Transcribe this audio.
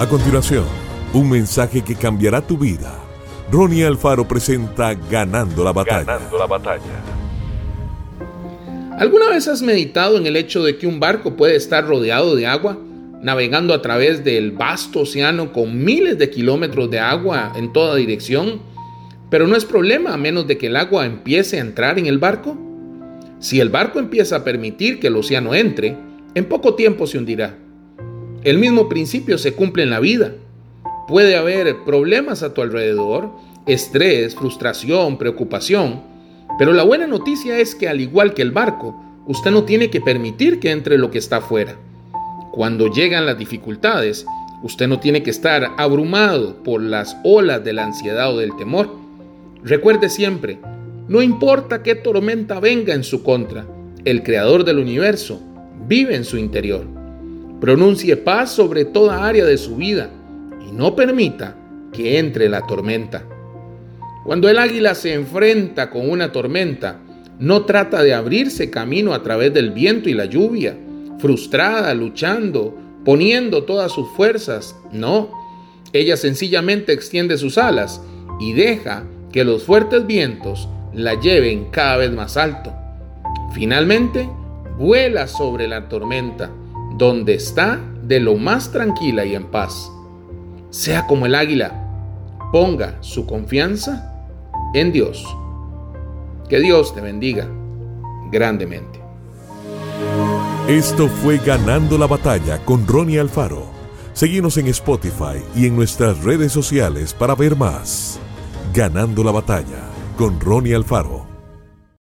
A continuación, un mensaje que cambiará tu vida. Ronnie Alfaro presenta Ganando la batalla. Ganando la batalla. ¿Alguna vez has meditado en el hecho de que un barco puede estar rodeado de agua, navegando a través del vasto océano con miles de kilómetros de agua en toda dirección? Pero no es problema a menos de que el agua empiece a entrar en el barco. Si el barco empieza a permitir que el océano entre, en poco tiempo se hundirá. El mismo principio se cumple en la vida. Puede haber problemas a tu alrededor, estrés, frustración, preocupación, pero la buena noticia es que al igual que el barco, usted no tiene que permitir que entre lo que está afuera. Cuando llegan las dificultades, usted no tiene que estar abrumado por las olas de la ansiedad o del temor. Recuerde siempre, no importa qué tormenta venga en su contra, el creador del universo vive en su interior. Pronuncie paz sobre toda área de su vida y no permita que entre la tormenta. Cuando el águila se enfrenta con una tormenta, no trata de abrirse camino a través del viento y la lluvia, frustrada, luchando, poniendo todas sus fuerzas. No, ella sencillamente extiende sus alas y deja que los fuertes vientos la lleven cada vez más alto. Finalmente, vuela sobre la tormenta donde está de lo más tranquila y en paz. Sea como el águila, ponga su confianza en Dios. Que Dios te bendiga grandemente. Esto fue Ganando la Batalla con Ronnie Alfaro. Seguimos en Spotify y en nuestras redes sociales para ver más. Ganando la Batalla con Ronnie Alfaro.